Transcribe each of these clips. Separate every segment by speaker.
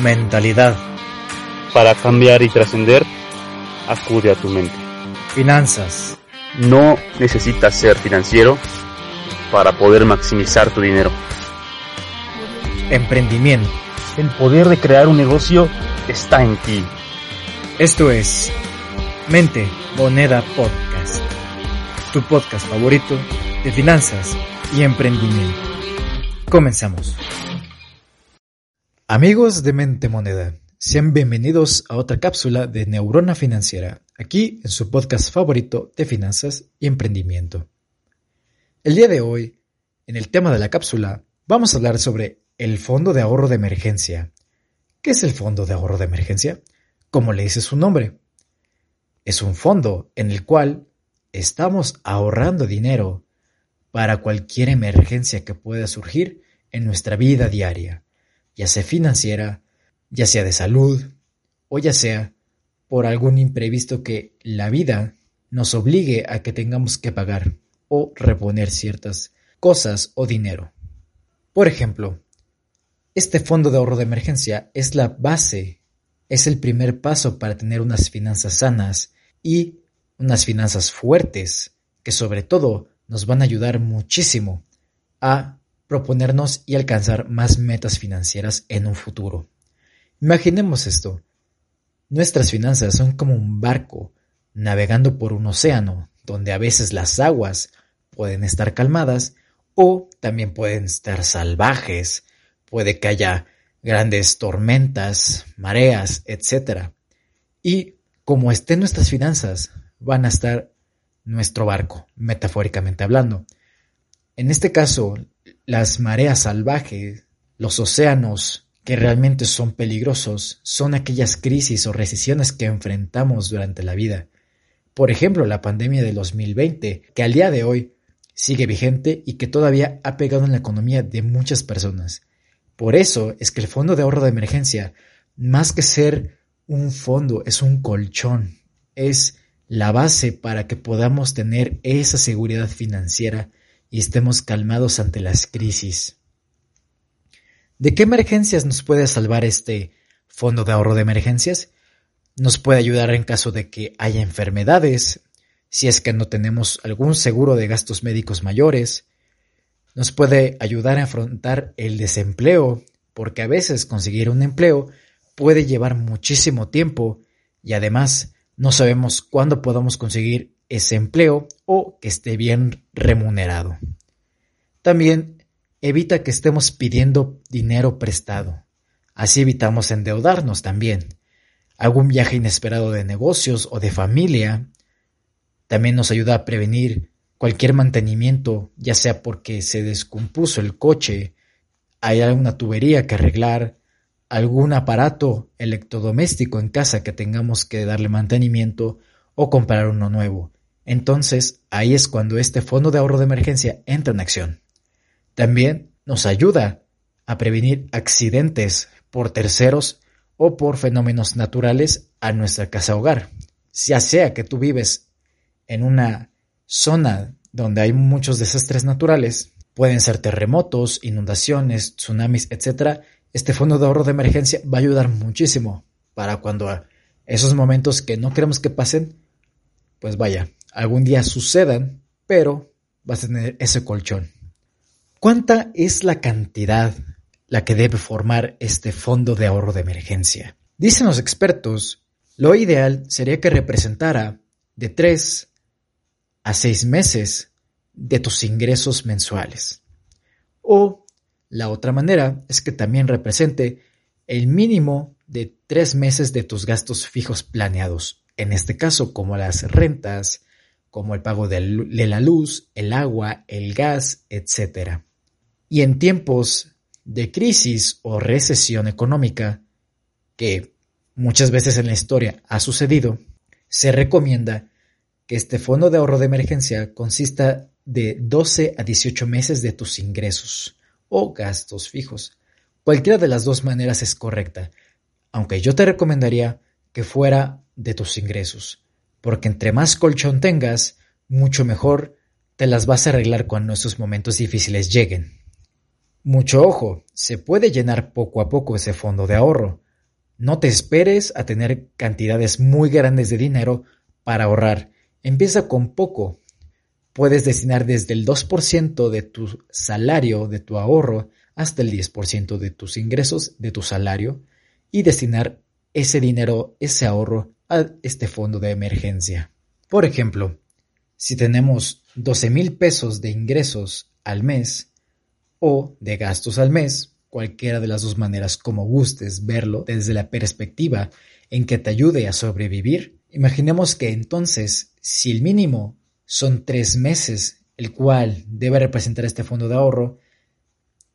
Speaker 1: Mentalidad.
Speaker 2: Para cambiar y trascender, acude a tu mente.
Speaker 1: Finanzas.
Speaker 2: No necesitas ser financiero para poder maximizar tu dinero.
Speaker 1: Emprendimiento.
Speaker 2: El poder de crear un negocio está en ti.
Speaker 1: Esto es Mente Moneda Podcast. Tu podcast favorito de finanzas y emprendimiento. Comenzamos. Amigos de Mente Moneda, sean bienvenidos a otra cápsula de Neurona Financiera, aquí en su podcast favorito de finanzas y emprendimiento. El día de hoy, en el tema de la cápsula, vamos a hablar sobre el Fondo de Ahorro de Emergencia. ¿Qué es el Fondo de Ahorro de Emergencia? Como le dice su nombre. Es un fondo en el cual estamos ahorrando dinero para cualquier emergencia que pueda surgir en nuestra vida diaria ya sea financiera, ya sea de salud o ya sea por algún imprevisto que la vida nos obligue a que tengamos que pagar o reponer ciertas cosas o dinero. Por ejemplo, este fondo de ahorro de emergencia es la base, es el primer paso para tener unas finanzas sanas y unas finanzas fuertes que sobre todo nos van a ayudar muchísimo a proponernos y alcanzar más metas financieras en un futuro. Imaginemos esto. Nuestras finanzas son como un barco navegando por un océano, donde a veces las aguas pueden estar calmadas o también pueden estar salvajes, puede que haya grandes tormentas, mareas, etc. Y como estén nuestras finanzas, van a estar nuestro barco, metafóricamente hablando. En este caso, las mareas salvajes, los océanos que realmente son peligrosos, son aquellas crisis o recesiones que enfrentamos durante la vida. Por ejemplo, la pandemia del 2020, que al día de hoy sigue vigente y que todavía ha pegado en la economía de muchas personas. Por eso es que el fondo de ahorro de emergencia, más que ser un fondo, es un colchón, es la base para que podamos tener esa seguridad financiera y estemos calmados ante las crisis. ¿De qué emergencias nos puede salvar este fondo de ahorro de emergencias? Nos puede ayudar en caso de que haya enfermedades, si es que no tenemos algún seguro de gastos médicos mayores. Nos puede ayudar a afrontar el desempleo, porque a veces conseguir un empleo puede llevar muchísimo tiempo y además no sabemos cuándo podamos conseguir ese empleo o que esté bien remunerado. También evita que estemos pidiendo dinero prestado. Así evitamos endeudarnos también. Algún viaje inesperado de negocios o de familia también nos ayuda a prevenir cualquier mantenimiento, ya sea porque se descompuso el coche, hay alguna tubería que arreglar, algún aparato electrodoméstico en casa que tengamos que darle mantenimiento o comprar uno nuevo. Entonces, ahí es cuando este fondo de ahorro de emergencia entra en acción. También nos ayuda a prevenir accidentes por terceros o por fenómenos naturales a nuestra casa hogar. Ya sea que tú vives en una zona donde hay muchos desastres naturales, pueden ser terremotos, inundaciones, tsunamis, etc. Este fondo de ahorro de emergencia va a ayudar muchísimo para cuando esos momentos que no queremos que pasen, pues vaya, algún día sucedan, pero vas a tener ese colchón. ¿Cuánta es la cantidad la que debe formar este fondo de ahorro de emergencia? Dicen los expertos, lo ideal sería que representara de 3 a 6 meses de tus ingresos mensuales. O la otra manera es que también represente el mínimo de 3 meses de tus gastos fijos planeados, en este caso como las rentas, como el pago de la luz, el agua, el gas, etc. Y en tiempos de crisis o recesión económica, que muchas veces en la historia ha sucedido, se recomienda que este fondo de ahorro de emergencia consista de 12 a 18 meses de tus ingresos o gastos fijos. Cualquiera de las dos maneras es correcta, aunque yo te recomendaría que fuera de tus ingresos, porque entre más colchón tengas, mucho mejor te las vas a arreglar cuando esos momentos difíciles lleguen. Mucho ojo, se puede llenar poco a poco ese fondo de ahorro. No te esperes a tener cantidades muy grandes de dinero para ahorrar. Empieza con poco. Puedes destinar desde el 2% de tu salario, de tu ahorro, hasta el 10% de tus ingresos, de tu salario, y destinar ese dinero, ese ahorro, a este fondo de emergencia. Por ejemplo, si tenemos 12 mil pesos de ingresos al mes o de gastos al mes, cualquiera de las dos maneras como gustes verlo desde la perspectiva en que te ayude a sobrevivir, imaginemos que entonces, si el mínimo son tres meses, el cual debe representar este fondo de ahorro,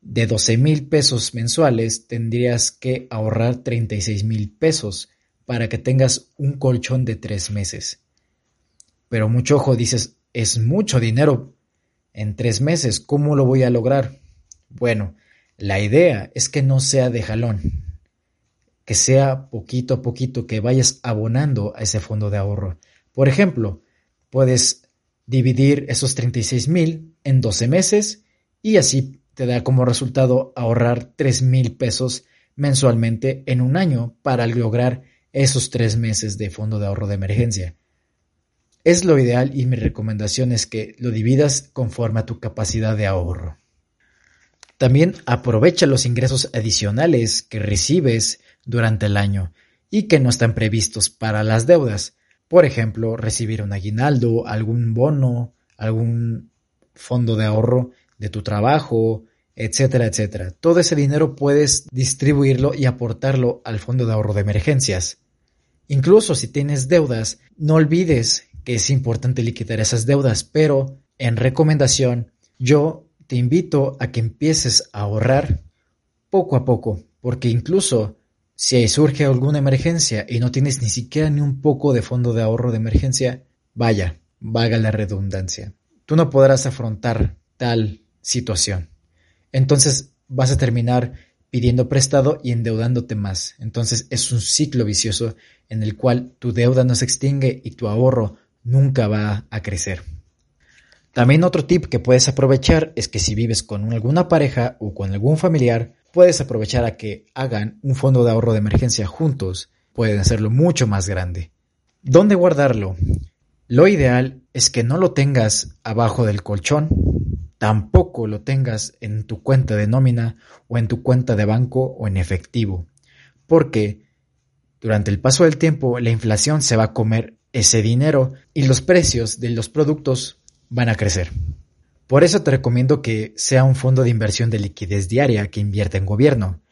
Speaker 1: de 12 mil pesos mensuales tendrías que ahorrar 36 mil pesos para que tengas un colchón de tres meses. Pero mucho ojo, dices, es mucho dinero en tres meses, ¿cómo lo voy a lograr? Bueno, la idea es que no sea de jalón, que sea poquito a poquito que vayas abonando a ese fondo de ahorro. Por ejemplo, puedes dividir esos 36 mil en 12 meses y así te da como resultado ahorrar 3 mil pesos mensualmente en un año para lograr esos tres meses de fondo de ahorro de emergencia. Es lo ideal y mi recomendación es que lo dividas conforme a tu capacidad de ahorro. También aprovecha los ingresos adicionales que recibes durante el año y que no están previstos para las deudas. Por ejemplo, recibir un aguinaldo, algún bono, algún fondo de ahorro de tu trabajo, etcétera, etcétera. Todo ese dinero puedes distribuirlo y aportarlo al fondo de ahorro de emergencias. Incluso si tienes deudas, no olvides que es importante liquidar esas deudas, pero en recomendación, yo te invito a que empieces a ahorrar poco a poco, porque incluso si surge alguna emergencia y no tienes ni siquiera ni un poco de fondo de ahorro de emergencia, vaya, vaga la redundancia. Tú no podrás afrontar tal situación entonces vas a terminar pidiendo prestado y endeudándote más. Entonces es un ciclo vicioso en el cual tu deuda no se extingue y tu ahorro nunca va a crecer. También otro tip que puedes aprovechar es que si vives con alguna pareja o con algún familiar, puedes aprovechar a que hagan un fondo de ahorro de emergencia juntos. Pueden hacerlo mucho más grande. ¿Dónde guardarlo? Lo ideal es que no lo tengas abajo del colchón, tampoco lo tengas en tu cuenta de nómina o en tu cuenta de banco o en efectivo, porque durante el paso del tiempo la inflación se va a comer ese dinero y los precios de los productos van a crecer. Por eso te recomiendo que sea un fondo de inversión de liquidez diaria que invierta en gobierno.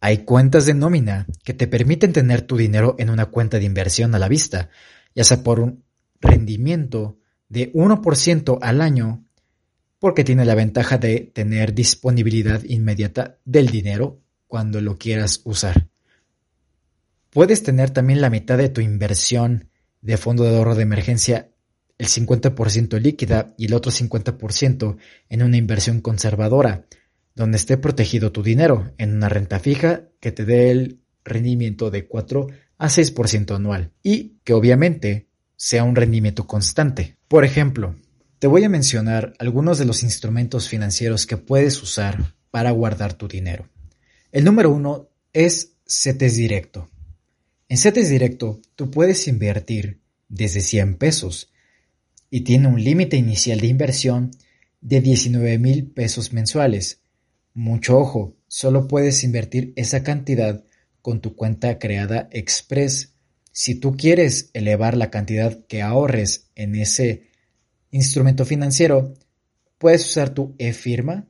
Speaker 1: Hay cuentas de nómina que te permiten tener tu dinero en una cuenta de inversión a la vista, ya sea por un rendimiento de 1% al año porque tiene la ventaja de tener disponibilidad inmediata del dinero cuando lo quieras usar. Puedes tener también la mitad de tu inversión de fondo de ahorro de emergencia, el 50% líquida y el otro 50% en una inversión conservadora, donde esté protegido tu dinero en una renta fija que te dé el rendimiento de 4 a 6% anual y que obviamente sea un rendimiento constante. Por ejemplo, te voy a mencionar algunos de los instrumentos financieros que puedes usar para guardar tu dinero. El número uno es CETES Directo. En CETES Directo tú puedes invertir desde 100 pesos y tiene un límite inicial de inversión de 19 mil pesos mensuales. Mucho ojo, solo puedes invertir esa cantidad con tu cuenta creada Express. Si tú quieres elevar la cantidad que ahorres en ese instrumento financiero, puedes usar tu e-firma,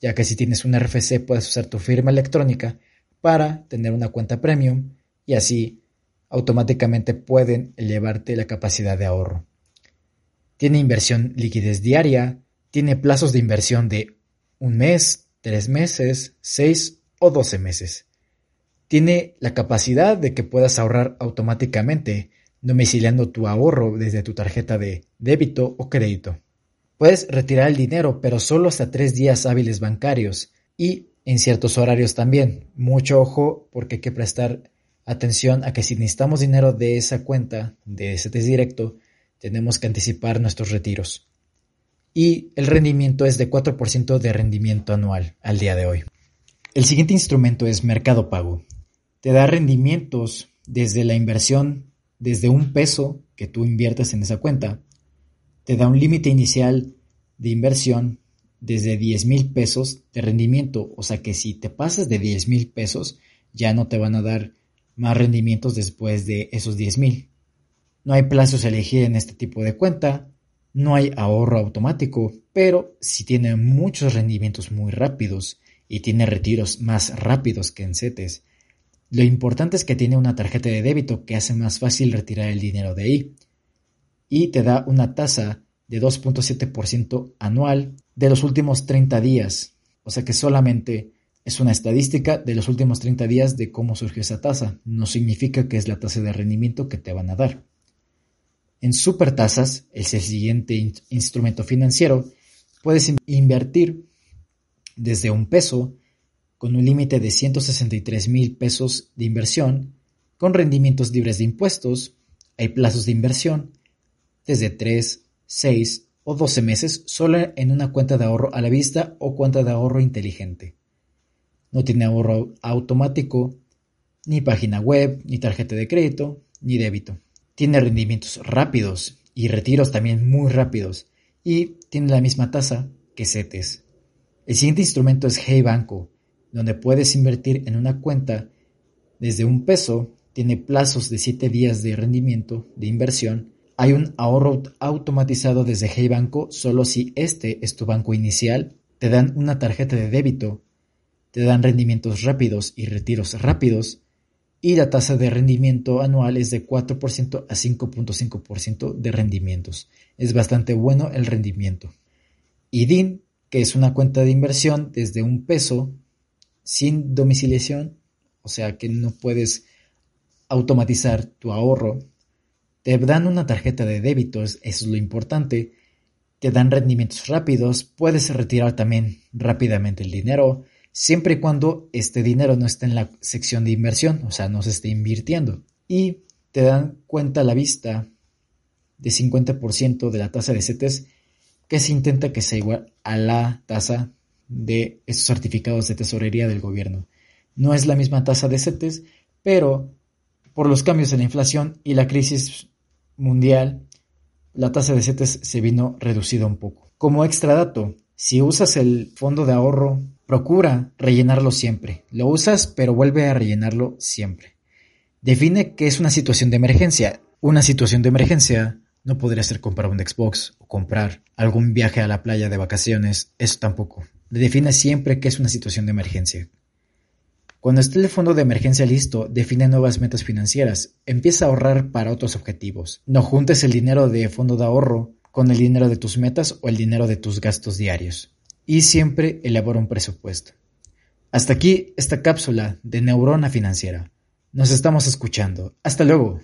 Speaker 1: ya que si tienes un RFC puedes usar tu firma electrónica para tener una cuenta premium y así automáticamente pueden elevarte la capacidad de ahorro. Tiene inversión liquidez diaria, tiene plazos de inversión de un mes, tres meses, seis o doce meses. Tiene la capacidad de que puedas ahorrar automáticamente, domiciliando tu ahorro desde tu tarjeta de débito o crédito. Puedes retirar el dinero, pero solo hasta tres días hábiles bancarios y en ciertos horarios también. Mucho ojo porque hay que prestar atención a que si necesitamos dinero de esa cuenta, de ese test directo, tenemos que anticipar nuestros retiros. Y el rendimiento es de 4% de rendimiento anual al día de hoy. El siguiente instrumento es Mercado Pago. Te da rendimientos desde la inversión, desde un peso que tú inviertes en esa cuenta, te da un límite inicial de inversión desde 10 mil pesos de rendimiento. O sea que si te pasas de 10 mil pesos, ya no te van a dar más rendimientos después de esos 10 mil. No hay plazos a elegir en este tipo de cuenta, no hay ahorro automático, pero si tiene muchos rendimientos muy rápidos y tiene retiros más rápidos que en CETES. Lo importante es que tiene una tarjeta de débito que hace más fácil retirar el dinero de ahí y te da una tasa de 2.7% anual de los últimos 30 días. O sea que solamente es una estadística de los últimos 30 días de cómo surgió esa tasa. No significa que es la tasa de rendimiento que te van a dar. En supertasas, es el siguiente instrumento financiero, puedes invertir desde un peso con un límite de 163 mil pesos de inversión, con rendimientos libres de impuestos, hay plazos de inversión desde 3, 6 o 12 meses solo en una cuenta de ahorro a la vista o cuenta de ahorro inteligente. No tiene ahorro automático, ni página web, ni tarjeta de crédito, ni débito. Tiene rendimientos rápidos y retiros también muy rápidos y tiene la misma tasa que CETES. El siguiente instrumento es Hey Banco, donde puedes invertir en una cuenta desde un peso, tiene plazos de 7 días de rendimiento de inversión hay un ahorro automatizado desde Hey Banco solo si este es tu banco inicial, te dan una tarjeta de débito, te dan rendimientos rápidos y retiros rápidos, y la tasa de rendimiento anual es de 4% a 5.5% de rendimientos. Es bastante bueno el rendimiento. Y DIN, que es una cuenta de inversión desde un peso sin domiciliación, o sea que no puedes automatizar tu ahorro te dan una tarjeta de débitos, eso es lo importante. Te dan rendimientos rápidos, puedes retirar también rápidamente el dinero, siempre y cuando este dinero no esté en la sección de inversión, o sea, no se esté invirtiendo. Y te dan cuenta a la vista de 50% de la tasa de CETES que se intenta que sea igual a la tasa de esos certificados de tesorería del gobierno. No es la misma tasa de CETES, pero por los cambios en la inflación y la crisis mundial, la tasa de CETES se vino reducida un poco. Como extra dato, si usas el fondo de ahorro, procura rellenarlo siempre. Lo usas, pero vuelve a rellenarlo siempre. Define qué es una situación de emergencia. Una situación de emergencia no podría ser comprar un Xbox o comprar algún viaje a la playa de vacaciones, eso tampoco. Define siempre qué es una situación de emergencia. Cuando esté el fondo de emergencia listo, define nuevas metas financieras. Empieza a ahorrar para otros objetivos. No juntes el dinero de fondo de ahorro con el dinero de tus metas o el dinero de tus gastos diarios. Y siempre elabora un presupuesto. Hasta aquí esta cápsula de Neurona Financiera. Nos estamos escuchando. Hasta luego.